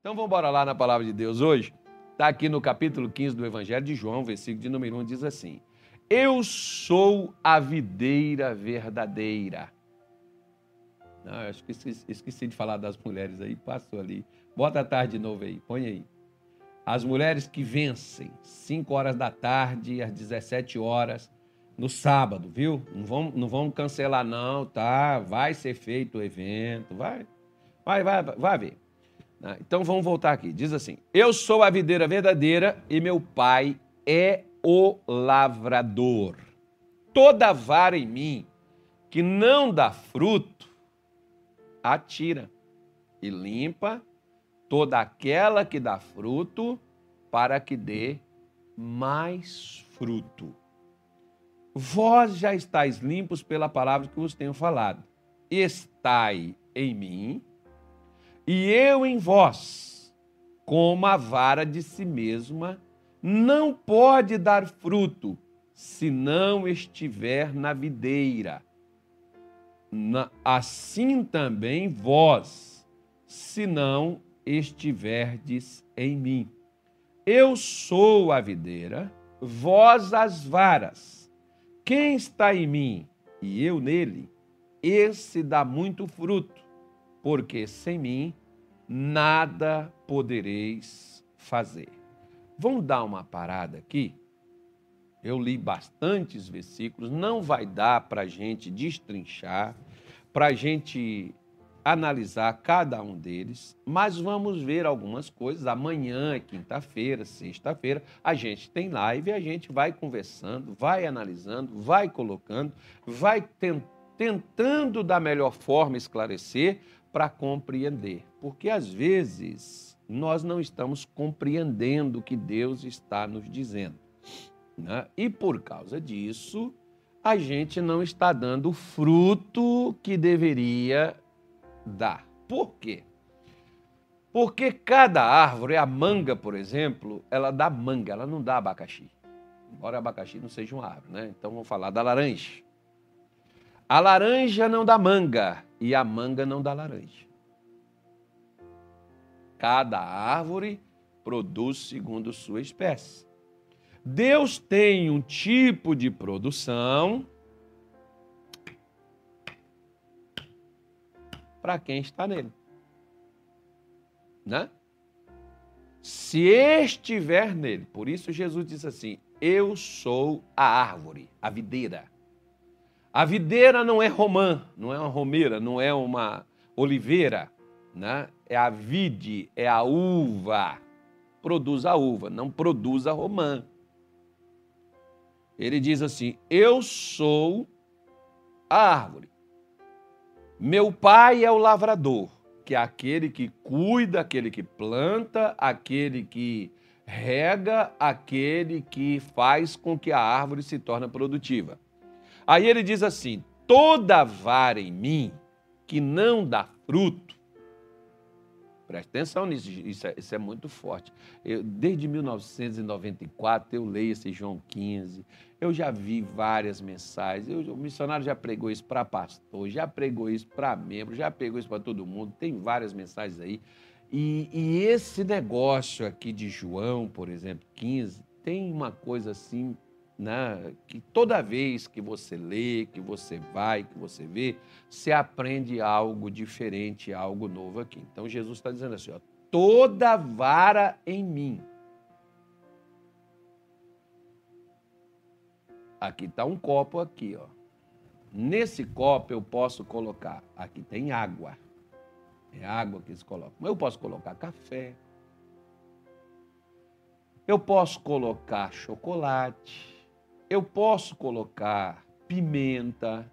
Então vamos embora lá na palavra de Deus hoje. Está aqui no capítulo 15 do Evangelho de João, versículo de número 1, diz assim: Eu sou a videira verdadeira. Não, eu acho que esqueci, esqueci de falar das mulheres aí, passou ali. Bota a tarde de novo aí, põe aí. As mulheres que vencem, 5 horas da tarde às 17 horas, no sábado, viu? Não vamos, não vamos cancelar, não, tá? Vai ser feito o evento, vai. Vai, vai, vai ver. Né? Então vamos voltar aqui. Diz assim: Eu sou a videira verdadeira e meu pai é o lavrador. Toda vara em mim que não dá fruto, atira e limpa toda aquela que dá fruto, para que dê mais fruto. Vós já estáis limpos pela palavra que vos tenho falado. Estai em mim e eu em vós, como a vara de si mesma, não pode dar fruto se não estiver na videira. assim também vós, se não estiverdes em mim. Eu sou a videira, vós as varas. Quem está em mim e eu nele, esse dá muito fruto, porque sem mim nada podereis fazer. Vamos dar uma parada aqui? Eu li bastantes versículos, não vai dar para a gente destrinchar, para a gente analisar cada um deles, mas vamos ver algumas coisas. Amanhã, quinta-feira, sexta-feira, a gente tem live a gente vai conversando, vai analisando, vai colocando, vai tentando da melhor forma esclarecer para compreender. Porque às vezes nós não estamos compreendendo o que Deus está nos dizendo. Né? E por causa disso, a gente não está dando o fruto que deveria dar. Por quê? Porque cada árvore, a manga, por exemplo, ela dá manga, ela não dá abacaxi. Embora abacaxi não seja uma árvore, né? Então vamos falar da laranja. A laranja não dá manga e a manga não dá laranja. Cada árvore produz segundo sua espécie. Deus tem um tipo de produção para quem está nele. Né? Se estiver nele, por isso Jesus disse assim: Eu sou a árvore, a videira. A videira não é romã, não é uma romeira, não é uma oliveira, né? É a vide, é a uva. Produz a uva, não produz a romã. Ele diz assim: Eu sou a árvore. Meu pai é o lavrador, que é aquele que cuida, aquele que planta, aquele que rega, aquele que faz com que a árvore se torne produtiva. Aí ele diz assim: toda vara em mim que não dá fruto, Preste atenção nisso, isso é, isso é muito forte. Eu, desde 1994 eu leio esse João 15, eu já vi várias mensagens, eu, o missionário já pregou isso para pastor, já pregou isso para membro, já pregou isso para todo mundo, tem várias mensagens aí. E, e esse negócio aqui de João, por exemplo, 15, tem uma coisa assim né, que toda vez que você lê, que você vai, que você vê, você aprende algo diferente, algo novo aqui. Então Jesus está dizendo assim: ó, toda vara em mim. Aqui está um copo aqui, ó. Nesse copo eu posso colocar, aqui tem água. É água que se coloca. Mas eu posso colocar café. Eu posso colocar chocolate eu posso colocar pimenta,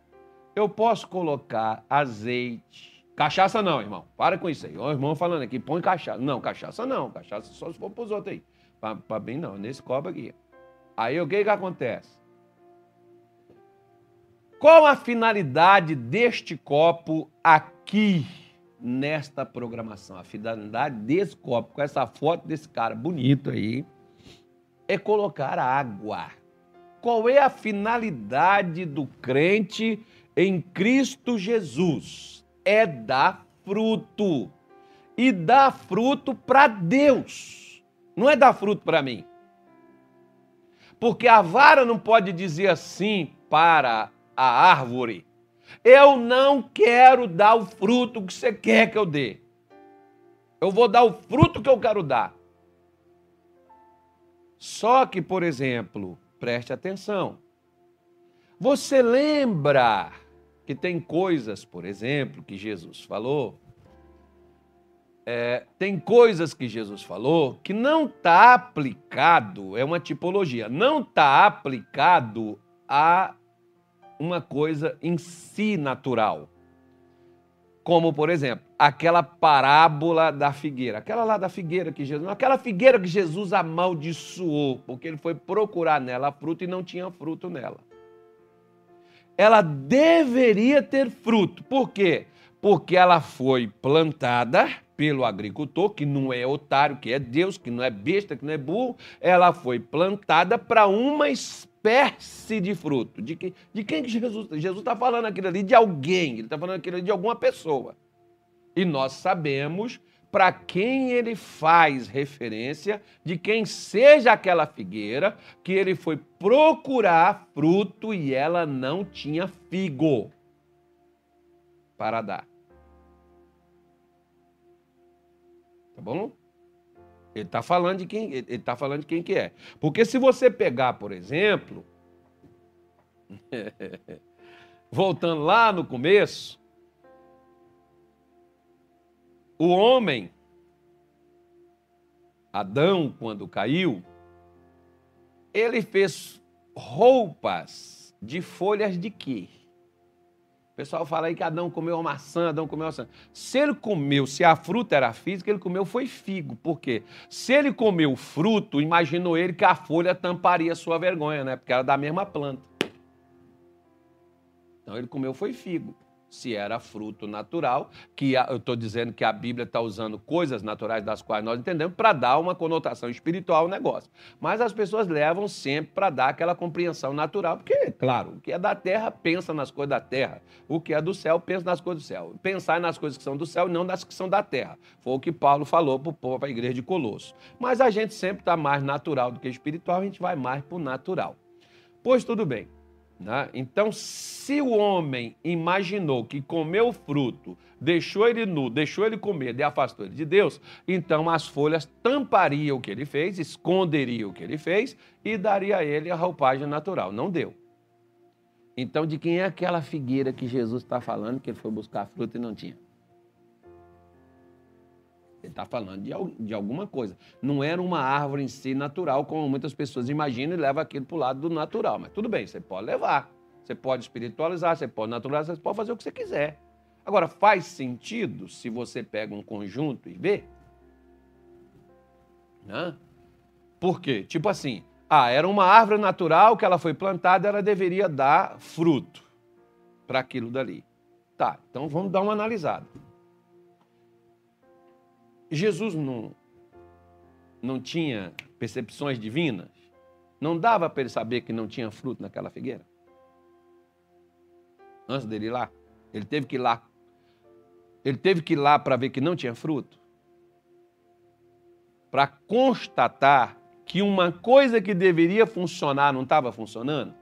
eu posso colocar azeite. Cachaça não, irmão. Para com isso aí. O irmão falando aqui, põe cachaça. Não, cachaça não. Cachaça só se for para os outros aí. Para bem não, nesse copo aqui. Aí o que, que acontece? Qual a finalidade deste copo aqui nesta programação? A finalidade desse copo, com essa foto desse cara bonito aí, é colocar água. Qual é a finalidade do crente em Cristo Jesus? É dar fruto. e dá fruto para Deus. Não é dar fruto para mim. Porque a vara não pode dizer assim para a árvore: Eu não quero dar o fruto que você quer que eu dê. Eu vou dar o fruto que eu quero dar. Só que, por exemplo, preste atenção. Você lembra que tem coisas, por exemplo, que Jesus falou? É, tem coisas que Jesus falou que não está aplicado, é uma tipologia, não está aplicado a uma coisa em si natural. Como, por exemplo, aquela parábola da figueira. Aquela lá da figueira que Jesus. Aquela figueira que Jesus amaldiçoou, porque ele foi procurar nela fruto e não tinha fruto nela. Ela deveria ter fruto. Por quê? Porque ela foi plantada pelo agricultor, que não é otário, que é Deus, que não é besta, que não é burro. Ela foi plantada para uma espécie espécie de fruto. De, que, de quem que Jesus Jesus está falando aquilo ali? De alguém. Ele está falando aquilo ali de alguma pessoa. E nós sabemos para quem ele faz referência, de quem seja aquela figueira, que ele foi procurar fruto e ela não tinha figo para dar. Tá bom? Ele está falando de quem, ele está falando de quem que é. Porque se você pegar, por exemplo, voltando lá no começo, o homem, Adão, quando caiu, ele fez roupas de folhas de quê? Pessoal fala aí que Adão comeu uma maçã, Adão comeu uma maçã. Se ele comeu, se a fruta era física, ele comeu foi figo. Por quê? Se ele comeu fruto, imaginou ele que a folha tamparia a sua vergonha, né? Porque era da mesma planta. Então ele comeu foi figo se era fruto natural, que eu estou dizendo que a Bíblia está usando coisas naturais das quais nós entendemos para dar uma conotação espiritual ao negócio. Mas as pessoas levam sempre para dar aquela compreensão natural, porque, claro, o que é da terra pensa nas coisas da terra, o que é do céu pensa nas coisas do céu. Pensar nas coisas que são do céu e não nas que são da terra. Foi o que Paulo falou para a igreja de Colosso. Mas a gente sempre está mais natural do que espiritual, a gente vai mais para o natural. Pois tudo bem. Né? Então, se o homem imaginou que comeu o fruto, deixou ele nu, deixou ele comer e afastou ele de Deus, então as folhas tampariam o que ele fez, esconderiam o que ele fez e daria a ele a roupagem natural. Não deu. Então, de quem é aquela figueira que Jesus está falando que ele foi buscar fruto e não tinha? Ele está falando de, de alguma coisa. Não era uma árvore em si natural, como muitas pessoas imaginam e levam aquilo para o lado do natural. Mas tudo bem, você pode levar. Você pode espiritualizar, você pode naturalizar, você pode fazer o que você quiser. Agora, faz sentido se você pega um conjunto e vê? Né? Por quê? Tipo assim, ah, era uma árvore natural que ela foi plantada, ela deveria dar fruto para aquilo dali. Tá, então vamos dar uma analisada. Jesus não, não tinha percepções divinas? Não dava para ele saber que não tinha fruto naquela figueira? Antes dele ir lá? Ele teve que ir lá. Ele teve que ir lá para ver que não tinha fruto? Para constatar que uma coisa que deveria funcionar não estava funcionando?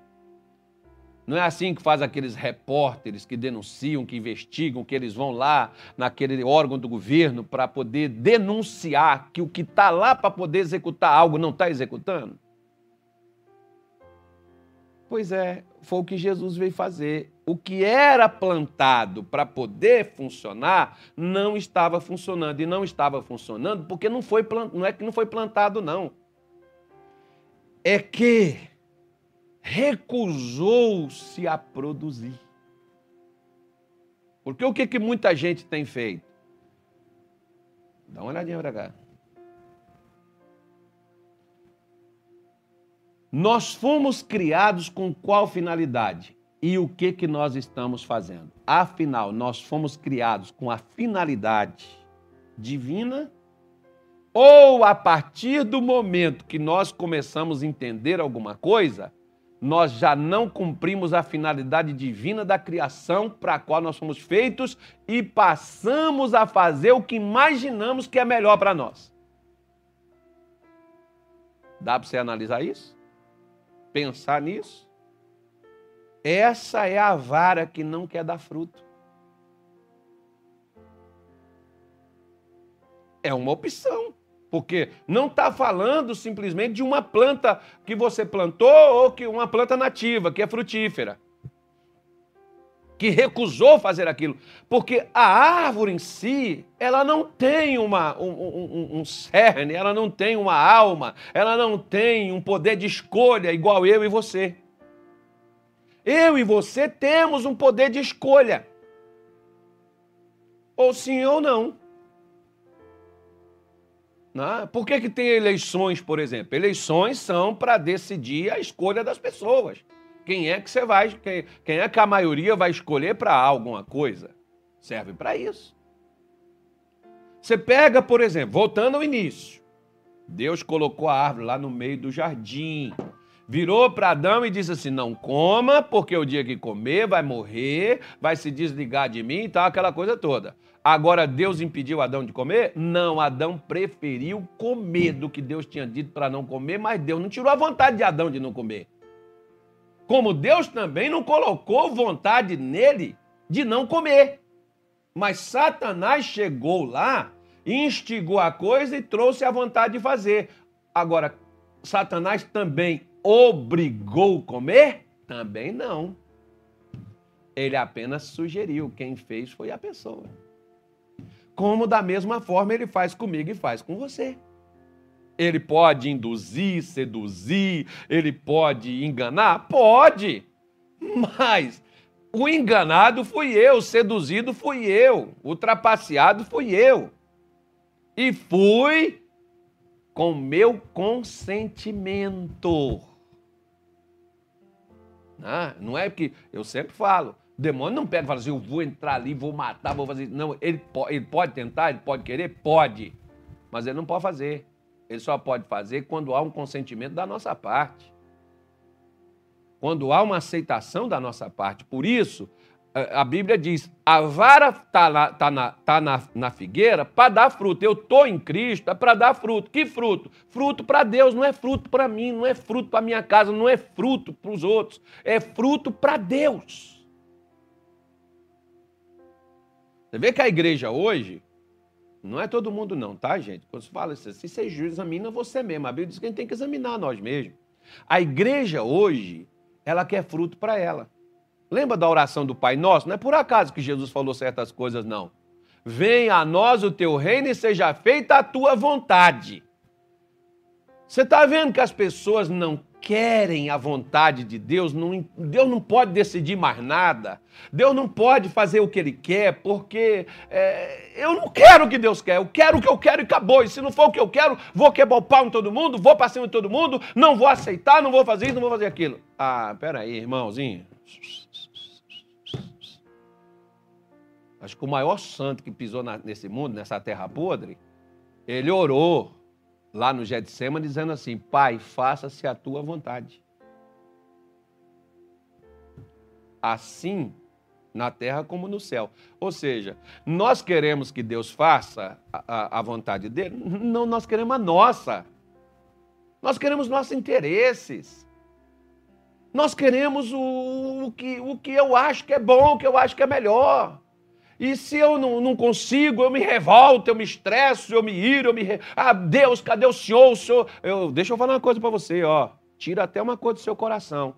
Não é assim que faz aqueles repórteres que denunciam, que investigam, que eles vão lá naquele órgão do governo para poder denunciar que o que está lá para poder executar algo não está executando? Pois é, foi o que Jesus veio fazer. O que era plantado para poder funcionar não estava funcionando. E não estava funcionando porque não, foi plant... não é que não foi plantado, não. É que recusou-se a produzir. Porque o que, que muita gente tem feito? Dá uma olhadinha para cá. Nós fomos criados com qual finalidade? E o que que nós estamos fazendo? Afinal, nós fomos criados com a finalidade divina ou a partir do momento que nós começamos a entender alguma coisa, nós já não cumprimos a finalidade divina da criação para a qual nós fomos feitos e passamos a fazer o que imaginamos que é melhor para nós. Dá para você analisar isso? Pensar nisso? Essa é a vara que não quer dar fruto. É uma opção. Porque não está falando simplesmente de uma planta que você plantou ou que uma planta nativa, que é frutífera. Que recusou fazer aquilo. Porque a árvore em si, ela não tem uma, um, um, um cerne, ela não tem uma alma, ela não tem um poder de escolha igual eu e você. Eu e você temos um poder de escolha. Ou sim ou não. Né? Por que, que tem eleições, por exemplo? Eleições são para decidir a escolha das pessoas. Quem é que você vai, quem, quem é que a maioria vai escolher para alguma coisa? Serve para isso. Você pega, por exemplo, voltando ao início. Deus colocou a árvore lá no meio do jardim. Virou para Adão e disse assim: Não coma, porque o dia que comer vai morrer, vai se desligar de mim e tal, aquela coisa toda. Agora Deus impediu Adão de comer? Não, Adão preferiu comer do que Deus tinha dito para não comer, mas Deus não tirou a vontade de Adão de não comer. Como Deus também não colocou vontade nele de não comer. Mas Satanás chegou lá, instigou a coisa e trouxe a vontade de fazer. Agora, Satanás também obrigou comer? Também não. Ele apenas sugeriu. Quem fez foi a pessoa como da mesma forma ele faz comigo e faz com você. Ele pode induzir, seduzir, ele pode enganar? Pode. Mas o enganado fui eu, o seduzido fui eu, o trapaceado fui eu. E fui com meu consentimento. Ah, não é que eu sempre falo, o demônio não pega e fala assim, eu vou entrar ali, vou matar, vou fazer. Não, ele, ele pode tentar, ele pode querer? Pode. Mas ele não pode fazer. Ele só pode fazer quando há um consentimento da nossa parte. Quando há uma aceitação da nossa parte. Por isso, a Bíblia diz: a vara está tá na, tá na, na figueira para dar fruto. Eu estou em Cristo é para dar fruto. Que fruto? Fruto para Deus, não é fruto para mim, não é fruto para minha casa, não é fruto para os outros. É fruto para Deus. Você vê que a igreja hoje, não é todo mundo não, tá, gente? Quando se fala assim, se você examina você mesmo. A Bíblia diz que a gente tem que examinar nós mesmos. A igreja hoje, ela quer fruto para ela. Lembra da oração do Pai Nosso? Não é por acaso que Jesus falou certas coisas, não. Venha a nós o teu reino e seja feita a tua vontade. Você está vendo que as pessoas não querem a vontade de Deus, não, Deus não pode decidir mais nada. Deus não pode fazer o que Ele quer, porque é, eu não quero o que Deus quer, eu quero o que eu quero e acabou. E se não for o que eu quero, vou quebrar o pau em todo mundo, vou para cima de todo mundo, não vou aceitar, não vou fazer isso, não vou fazer aquilo. Ah, peraí, irmãozinho. Acho que o maior santo que pisou na, nesse mundo, nessa terra podre, ele orou lá no Getsemane, dizendo assim: Pai, faça-se a tua vontade. Assim na terra como no céu. Ou seja, nós queremos que Deus faça a, a, a vontade dele? Não, nós queremos a nossa. Nós queremos nossos interesses. Nós queremos o, o, que, o que eu acho que é bom, o que eu acho que é melhor. E se eu não, não consigo, eu me revolto, eu me estresso, eu me iro, eu me. Re... Ah, Deus, cadê o Senhor? O Senhor. Eu... Deixa eu falar uma coisa para você, ó. Tira até uma coisa do seu coração.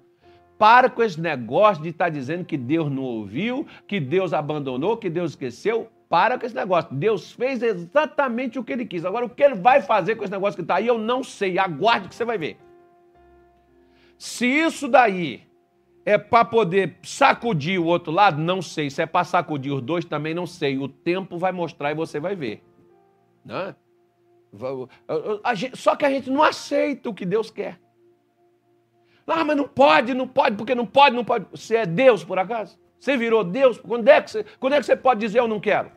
Para com esse negócio de estar tá dizendo que Deus não ouviu, que Deus abandonou, que Deus esqueceu. Para com esse negócio. Deus fez exatamente o que ele quis. Agora, o que ele vai fazer com esse negócio que está aí, eu não sei. Aguarde que você vai ver. Se isso daí é para poder sacudir o outro lado? Não sei. Se é para sacudir os dois, também não sei. O tempo vai mostrar e você vai ver. Né? Só que a gente não aceita o que Deus quer. Ah, mas não pode, não pode, porque não pode, não pode. Você é Deus, por acaso? Você virou Deus? Quando é que você, quando é que você pode dizer eu não quero?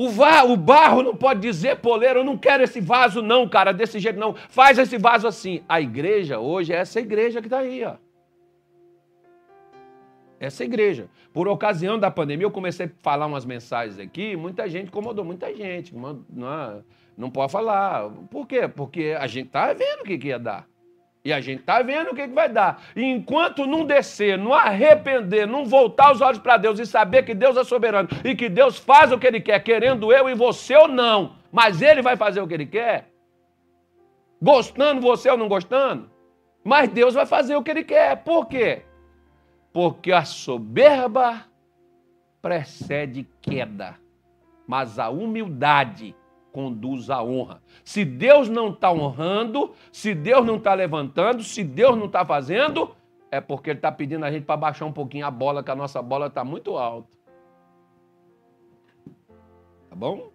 O, va o barro não pode dizer, poleiro, eu não quero esse vaso, não, cara, desse jeito não. Faz esse vaso assim. A igreja hoje é essa igreja que está aí, ó. Essa igreja. Por ocasião da pandemia, eu comecei a falar umas mensagens aqui, muita gente incomodou, muita gente. Não, não pode falar. Por quê? Porque a gente está vendo o que, que ia dar. E a gente está vendo o que, que vai dar. E enquanto não descer, não arrepender, não voltar os olhos para Deus e saber que Deus é soberano e que Deus faz o que Ele quer, querendo eu e você ou não, mas Ele vai fazer o que Ele quer, gostando você ou não gostando, mas Deus vai fazer o que Ele quer. Por quê? Porque a soberba precede queda, mas a humildade conduz à honra. Se Deus não está honrando, se Deus não está levantando, se Deus não está fazendo, é porque Ele está pedindo a gente para baixar um pouquinho a bola, que a nossa bola está muito alta. Tá bom?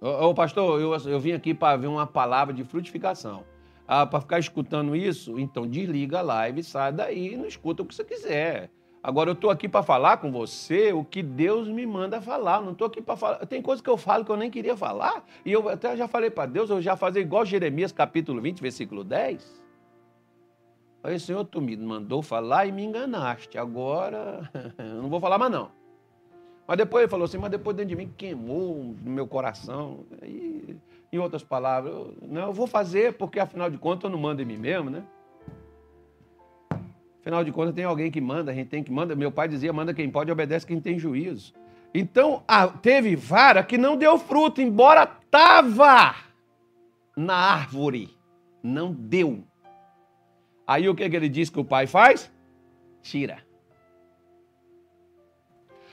Ô, ô pastor, eu, eu vim aqui para ver uma palavra de frutificação. Ah, para ficar escutando isso, então desliga a live, sai daí e não escuta o que você quiser. Agora eu estou aqui para falar com você o que Deus me manda falar. Não estou aqui para falar. Tem coisas que eu falo que eu nem queria falar. E eu até já falei para Deus, eu já fazer igual Jeremias capítulo 20, versículo 10. Aí, Senhor, tu me mandou falar e me enganaste. Agora, eu não vou falar mais não. Mas depois ele falou assim, mas depois dentro de mim queimou no meu coração. E, em outras palavras, eu, não, eu vou fazer porque afinal de contas eu não mando em mim mesmo, né? Afinal de contas, tem alguém que manda, a gente tem que manda. Meu pai dizia: manda quem pode, obedece quem tem juízo. Então, teve vara que não deu fruto, embora estava na árvore. Não deu. Aí o que, que ele diz que o pai faz? Tira.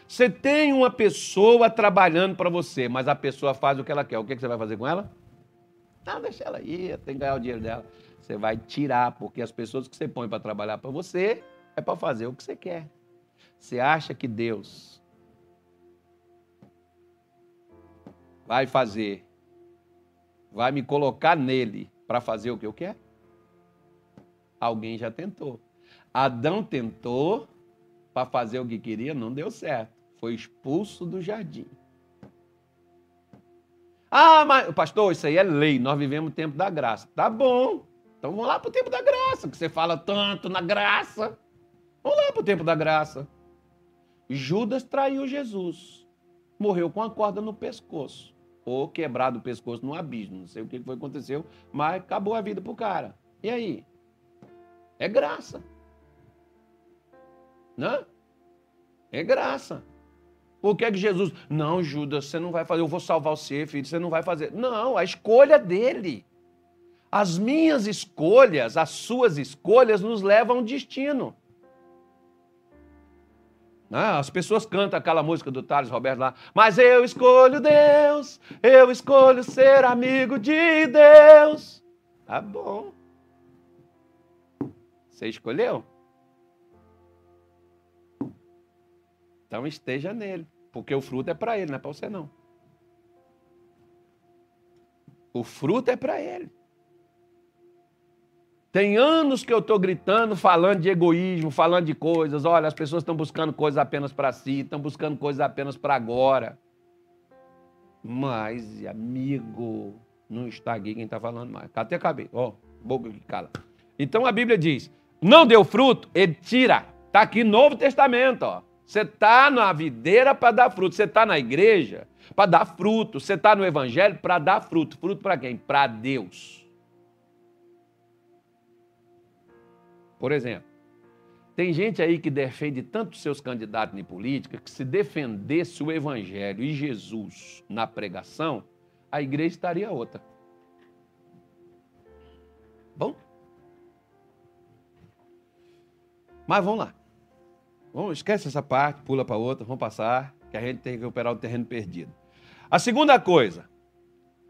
Você tem uma pessoa trabalhando para você, mas a pessoa faz o que ela quer. O que, que você vai fazer com ela? Não, deixa ela ir, tem que ganhar o dinheiro dela. Você vai tirar, porque as pessoas que você põe para trabalhar para você é para fazer o que você quer. Você acha que Deus vai fazer, vai me colocar nele para fazer o que eu quero? Alguém já tentou. Adão tentou para fazer o que queria, não deu certo. Foi expulso do jardim. Ah, mas, pastor, isso aí é lei. Nós vivemos o tempo da graça. Tá bom. Então vamos lá para o tempo da graça, que você fala tanto na graça. Vamos lá para o tempo da graça. Judas traiu Jesus. Morreu com a corda no pescoço. Ou quebrado o pescoço no abismo. Não sei o que foi aconteceu, mas acabou a vida pro cara. E aí? É graça. Né? É graça. Por que, é que Jesus. Não, Judas, você não vai fazer, eu vou salvar você, filho, você não vai fazer. Não, a escolha dele. As minhas escolhas, as suas escolhas nos levam a um destino. Ah, as pessoas cantam aquela música do Thales Roberto lá, mas eu escolho Deus, eu escolho ser amigo de Deus. Tá bom. Você escolheu? Então esteja nele, porque o fruto é para ele, não é para você não. O fruto é para ele. Tem anos que eu estou gritando, falando de egoísmo, falando de coisas. Olha, as pessoas estão buscando coisas apenas para si, estão buscando coisas apenas para agora. Mas, amigo, não está aqui quem está falando mais. Até acabei. Ó, boca que cala. Então a Bíblia diz: não deu fruto, ele tira. Está aqui Novo Testamento, ó. Você está na videira para dar fruto. Você está na igreja para dar fruto. Você está no evangelho para dar fruto. Fruto para quem? Para Deus. Por exemplo, tem gente aí que defende tanto seus candidatos em política que se defendesse o evangelho e Jesus na pregação, a igreja estaria outra. Bom? Mas vamos lá. Vamos, esquece essa parte, pula para outra, vamos passar, que a gente tem que recuperar o terreno perdido. A segunda coisa,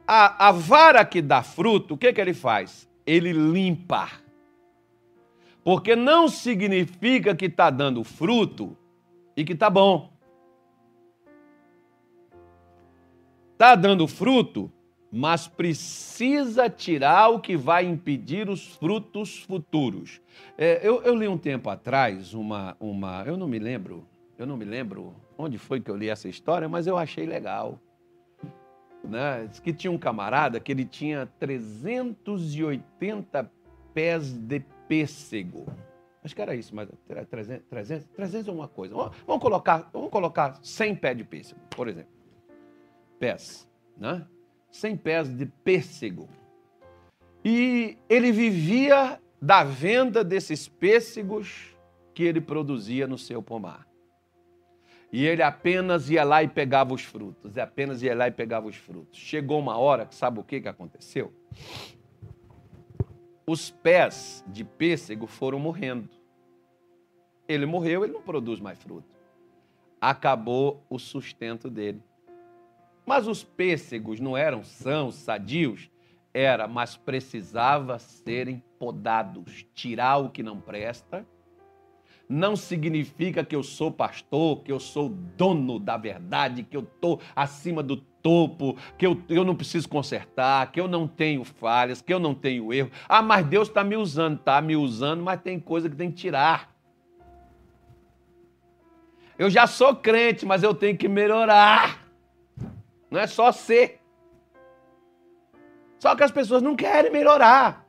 a, a vara que dá fruto, o que, que ele faz? Ele limpa. Porque não significa que está dando fruto e que está bom. Está dando fruto, mas precisa tirar o que vai impedir os frutos futuros. É, eu, eu, li um tempo atrás uma, uma. Eu não me lembro eu não me lembro onde foi que eu li essa história, mas eu achei legal. Né? Diz que tinha um camarada que ele tinha 380 pés de pêssego. Acho que era isso, mas 300, 300, 300 uma coisa. Vamos colocar, vamos colocar 100 pés de pêssego, por exemplo. Pés, né? 100 pés de pêssego. E ele vivia da venda desses pêssegos que ele produzia no seu pomar. E ele apenas ia lá e pegava os frutos, e apenas ia lá e pegava os frutos. Chegou uma hora sabe o que, que aconteceu? Os pés de pêssego foram morrendo. Ele morreu, ele não produz mais fruto. Acabou o sustento dele. Mas os pêssegos não eram sãos, sadios? Era, mas precisava serem podados, tirar o que não presta não significa que eu sou pastor, que eu sou dono da verdade, que eu estou acima do topo, que eu, eu não preciso consertar, que eu não tenho falhas, que eu não tenho erro. Ah, mas Deus está me usando, está me usando, mas tem coisa que tem que tirar. Eu já sou crente, mas eu tenho que melhorar. Não é só ser. Só que as pessoas não querem melhorar.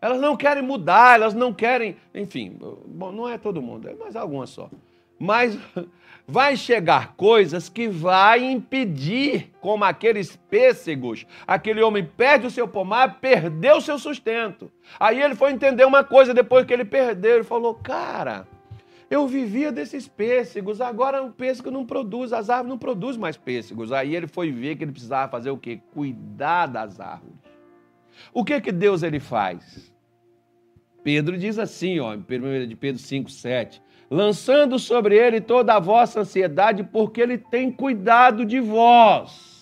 Elas não querem mudar, elas não querem. Enfim, bom, não é todo mundo, é mais algumas só. Mas vai chegar coisas que vai impedir, como aqueles pêssegos, aquele homem perde o seu pomar, perdeu o seu sustento. Aí ele foi entender uma coisa depois que ele perdeu, ele falou: "Cara, eu vivia desses pêssegos, agora o pêssego não produz, as árvores não produzem mais pêssegos". Aí ele foi ver que ele precisava fazer o quê? Cuidar das árvores. O que que Deus ele faz? Pedro diz assim, ó, em 1 de Pedro 5, 7, lançando sobre ele toda a vossa ansiedade, porque ele tem cuidado de vós.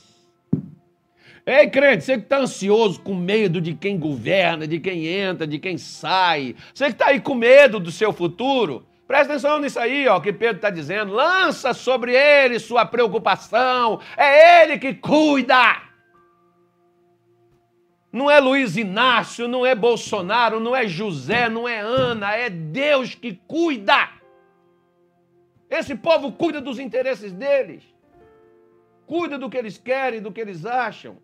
Ei, crente, você que está ansioso, com medo de quem governa, de quem entra, de quem sai, você que está aí com medo do seu futuro, presta atenção nisso aí, ó, que Pedro está dizendo, lança sobre ele sua preocupação, é ele que cuida não é Luiz Inácio, não é Bolsonaro, não é José, não é Ana, é Deus que cuida. Esse povo cuida dos interesses deles, cuida do que eles querem, do que eles acham.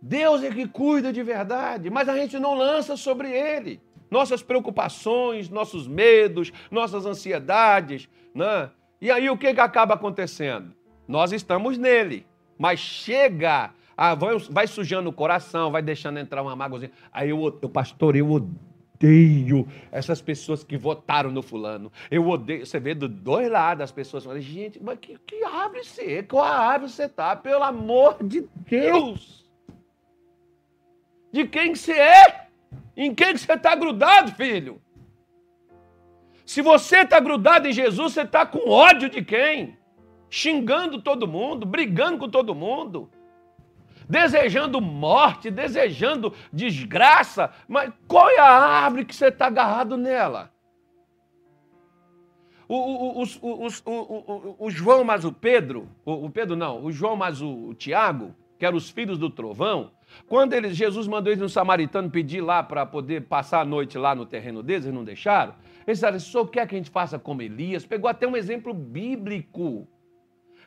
Deus é que cuida de verdade, mas a gente não lança sobre ele nossas preocupações, nossos medos, nossas ansiedades. Né? E aí o que, que acaba acontecendo? Nós estamos nele mas chega, ah, vai, vai, sujando o coração, vai deixando entrar uma mágoazinha. Aí eu, eu, pastor, eu odeio essas pessoas que votaram no fulano. Eu odeio. Você vê do dois lados as pessoas falando, gente, mas que, que árvore você é? Qual árvore você tá? Pelo amor de Deus! De quem você é? Em quem que você está grudado, filho? Se você está grudado em Jesus, você está com ódio de quem? Xingando todo mundo, brigando com todo mundo, desejando morte, desejando desgraça, mas qual é a árvore que você está agarrado nela? O, o, o, João mais o Pedro, o, Pedro não, o João mais o, Tiago, que eram os filhos do trovão, quando eles, Jesus mandou eles no samaritano pedir lá para poder passar a noite lá no terreno deles, eles não deixaram. Eles disseram, o senhor quer que a gente faça como Elias? Pegou até um exemplo bíblico.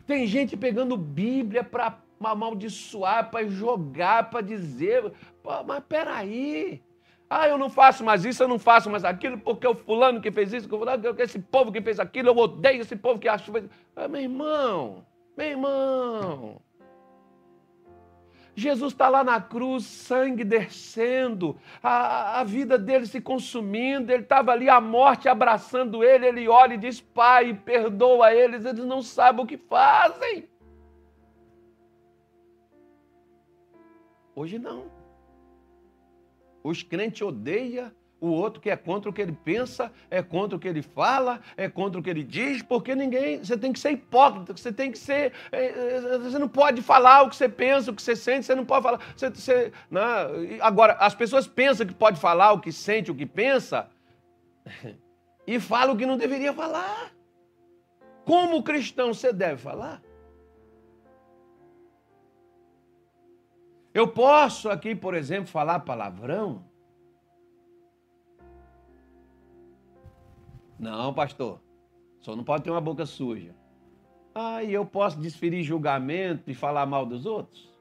Tem gente pegando Bíblia para amaldiçoar, para jogar, para dizer. Pô, mas peraí. Ah, eu não faço mais isso, eu não faço mais aquilo, porque o fulano que fez isso, esse povo que fez aquilo, eu odeio esse povo que acha. Ah, meu irmão, meu irmão. Jesus está lá na cruz, sangue descendo, a, a vida dele se consumindo, ele estava ali, a morte abraçando ele, ele olha e diz: Pai, perdoa eles, eles não sabem o que fazem. Hoje não. Os crentes odeiam o outro que é contra o que ele pensa, é contra o que ele fala, é contra o que ele diz, porque ninguém. Você tem que ser hipócrita, você tem que ser. É, é, você não pode falar o que você pensa, o que você sente, você não pode falar. Você, você, não, né? agora, as pessoas pensam que pode falar o que sente, o que pensa, e falam o que não deveria falar. Como cristão você deve falar? Eu posso aqui, por exemplo, falar palavrão? Não, pastor. Só não pode ter uma boca suja. Ah, e eu posso desferir julgamento e falar mal dos outros?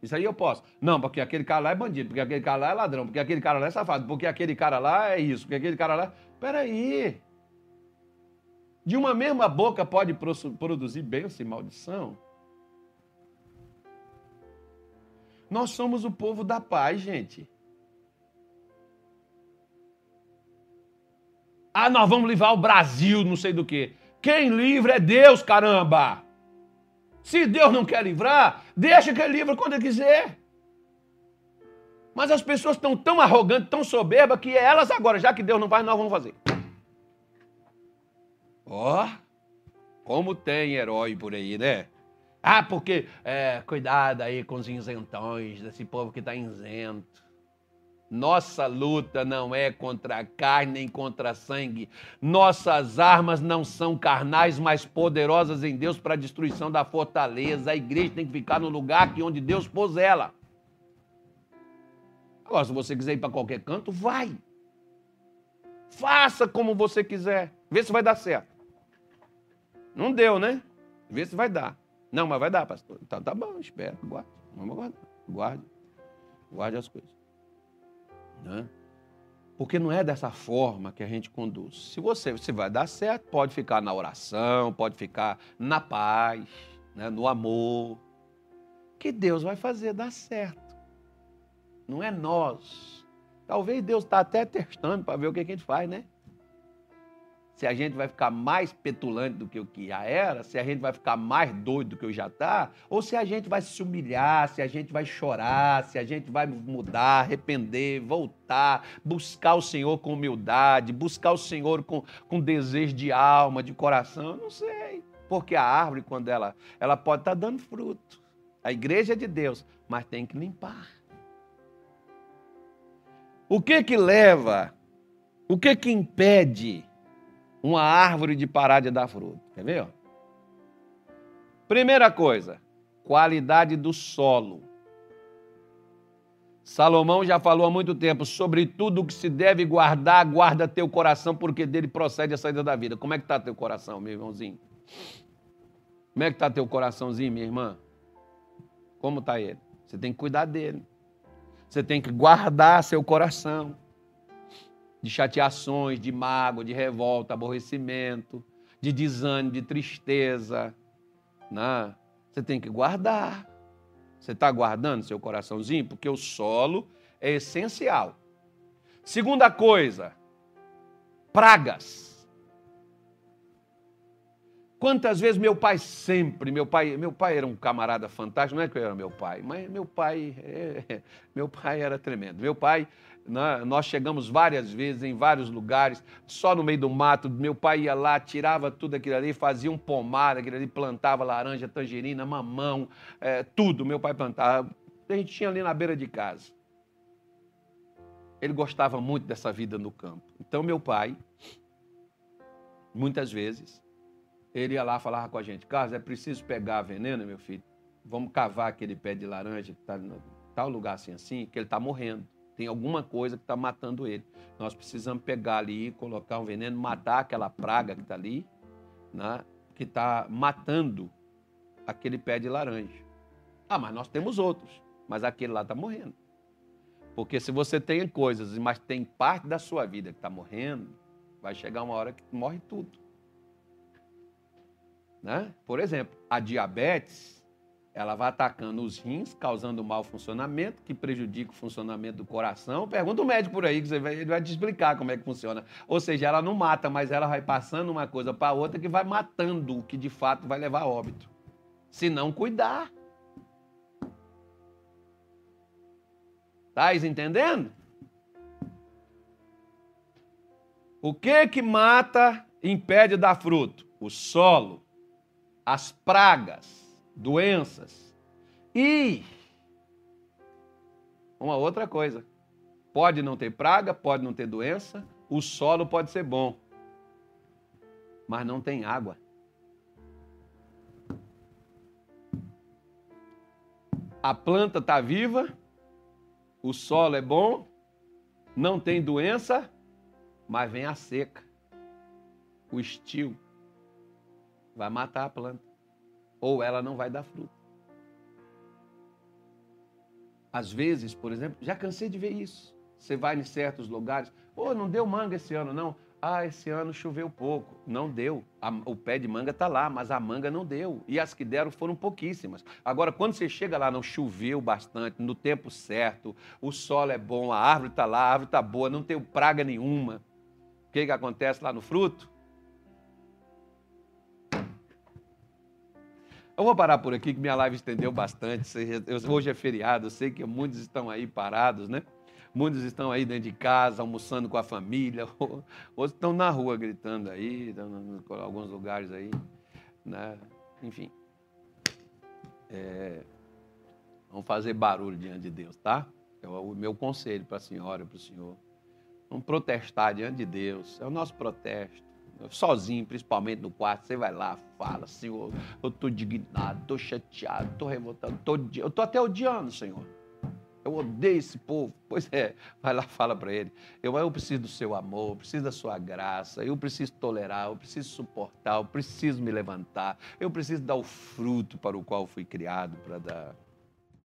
Isso aí eu posso. Não, porque aquele cara lá é bandido, porque aquele cara lá é ladrão, porque aquele cara lá é safado, porque aquele cara lá é isso, porque aquele cara lá. Peraí. De uma mesma boca pode produzir bênção e maldição? Nós somos o povo da paz, gente. Ah, nós vamos livrar o Brasil, não sei do que. Quem livra é Deus, caramba! Se Deus não quer livrar, deixa que ele livre quando ele quiser. Mas as pessoas estão tão arrogantes, tão soberbas, que elas agora, já que Deus não faz, nós vamos fazer. Ó, oh, como tem herói por aí, né? Ah, porque, é, cuidado aí com os isentões, desse povo que está isento. Nossa luta não é contra a carne nem contra sangue. Nossas armas não são carnais, mas poderosas em Deus para a destruição da fortaleza. A igreja tem que ficar no lugar que onde Deus pôs ela. Agora, se você quiser ir para qualquer canto, vai. Faça como você quiser. Vê se vai dar certo. Não deu, né? Vê se vai dar. Não, mas vai dar, pastor. Então tá bom, espera, guarde. Vamos guardar. Guarde. Guarde as coisas. Né? Porque não é dessa forma que a gente conduz. Se você se vai dar certo, pode ficar na oração, pode ficar na paz, né? no amor. Que Deus vai fazer dar certo. Não é nós. Talvez Deus está até testando para ver o que a gente faz, né? Se a gente vai ficar mais petulante do que o que já era, se a gente vai ficar mais doido do que o já está, ou se a gente vai se humilhar, se a gente vai chorar, se a gente vai mudar, arrepender, voltar, buscar o Senhor com humildade, buscar o Senhor com, com desejo de alma, de coração, não sei. Porque a árvore, quando ela, ela pode estar tá dando fruto. A igreja é de Deus, mas tem que limpar. O que que leva? O que que impede? Uma árvore de parar de dar fruto. Quer ver? Primeira coisa, qualidade do solo. Salomão já falou há muito tempo sobre tudo que se deve guardar, guarda teu coração, porque dele procede a saída da vida. Como é que está teu coração, meu irmãozinho? Como é que está teu coraçãozinho, minha irmã? Como está ele? Você tem que cuidar dele. Você tem que guardar seu coração de chateações, de mágoa, de revolta, aborrecimento, de desânimo, de tristeza. Né? Você tem que guardar. Você está guardando seu coraçãozinho? Porque o solo é essencial. Segunda coisa, pragas. Quantas vezes meu pai sempre, meu pai, meu pai era um camarada fantástico, não é que eu era meu pai, mas meu pai, é, meu pai era tremendo. Meu pai? Nós chegamos várias vezes em vários lugares, só no meio do mato. Meu pai ia lá, tirava tudo aquilo ali, fazia um pomar, aquilo ali, plantava laranja, tangerina, mamão, é, tudo. Meu pai plantava. A gente tinha ali na beira de casa. Ele gostava muito dessa vida no campo. Então, meu pai, muitas vezes, ele ia lá falava com a gente: Carlos, é preciso pegar veneno, meu filho. Vamos cavar aquele pé de laranja que está em tal lugar assim, assim, que ele está morrendo. Tem alguma coisa que está matando ele. Nós precisamos pegar ali, colocar um veneno, matar aquela praga que está ali, né? que está matando aquele pé de laranja. Ah, mas nós temos outros, mas aquele lá está morrendo. Porque se você tem coisas, mas tem parte da sua vida que está morrendo, vai chegar uma hora que morre tudo. Né? Por exemplo, a diabetes ela vai atacando os rins, causando mau funcionamento, que prejudica o funcionamento do coração. Pergunta o médico por aí, que ele vai te explicar como é que funciona. Ou seja, ela não mata, mas ela vai passando uma coisa para outra que vai matando o que de fato vai levar a óbito. Se não cuidar. Estás entendendo? O que que mata, impede dar fruto? O solo, as pragas, doenças. E uma outra coisa: pode não ter praga, pode não ter doença, o solo pode ser bom, mas não tem água. A planta está viva, o solo é bom, não tem doença, mas vem a seca. o estio, vai matar a planta. Ou ela não vai dar fruto. Às vezes, por exemplo, já cansei de ver isso. Você vai em certos lugares, pô, não deu manga esse ano, não. Ah, esse ano choveu pouco. Não deu. A, o pé de manga está lá, mas a manga não deu. E as que deram foram pouquíssimas. Agora, quando você chega lá, não choveu bastante, no tempo certo, o solo é bom, a árvore está lá, a árvore está boa, não tem praga nenhuma. O que, que acontece lá no fruto? Eu vou parar por aqui, que minha live estendeu bastante. Hoje é feriado, eu sei que muitos estão aí parados, né? Muitos estão aí dentro de casa, almoçando com a família, outros estão na rua gritando aí, em alguns lugares aí, né? Enfim. É, vamos fazer barulho diante de Deus, tá? É o meu conselho para a senhora, para o senhor. Vamos protestar diante de Deus. É o nosso protesto. Sozinho, principalmente no quarto, você vai lá, fala, Senhor, eu estou indignado, estou chateado, estou revoltado, tô, eu estou até odiando, Senhor. Eu odeio esse povo. Pois é, vai lá, fala para ele. Eu, eu preciso do seu amor, eu preciso da sua graça, eu preciso tolerar, eu preciso suportar, eu preciso me levantar, eu preciso dar o fruto para o qual fui criado para dar.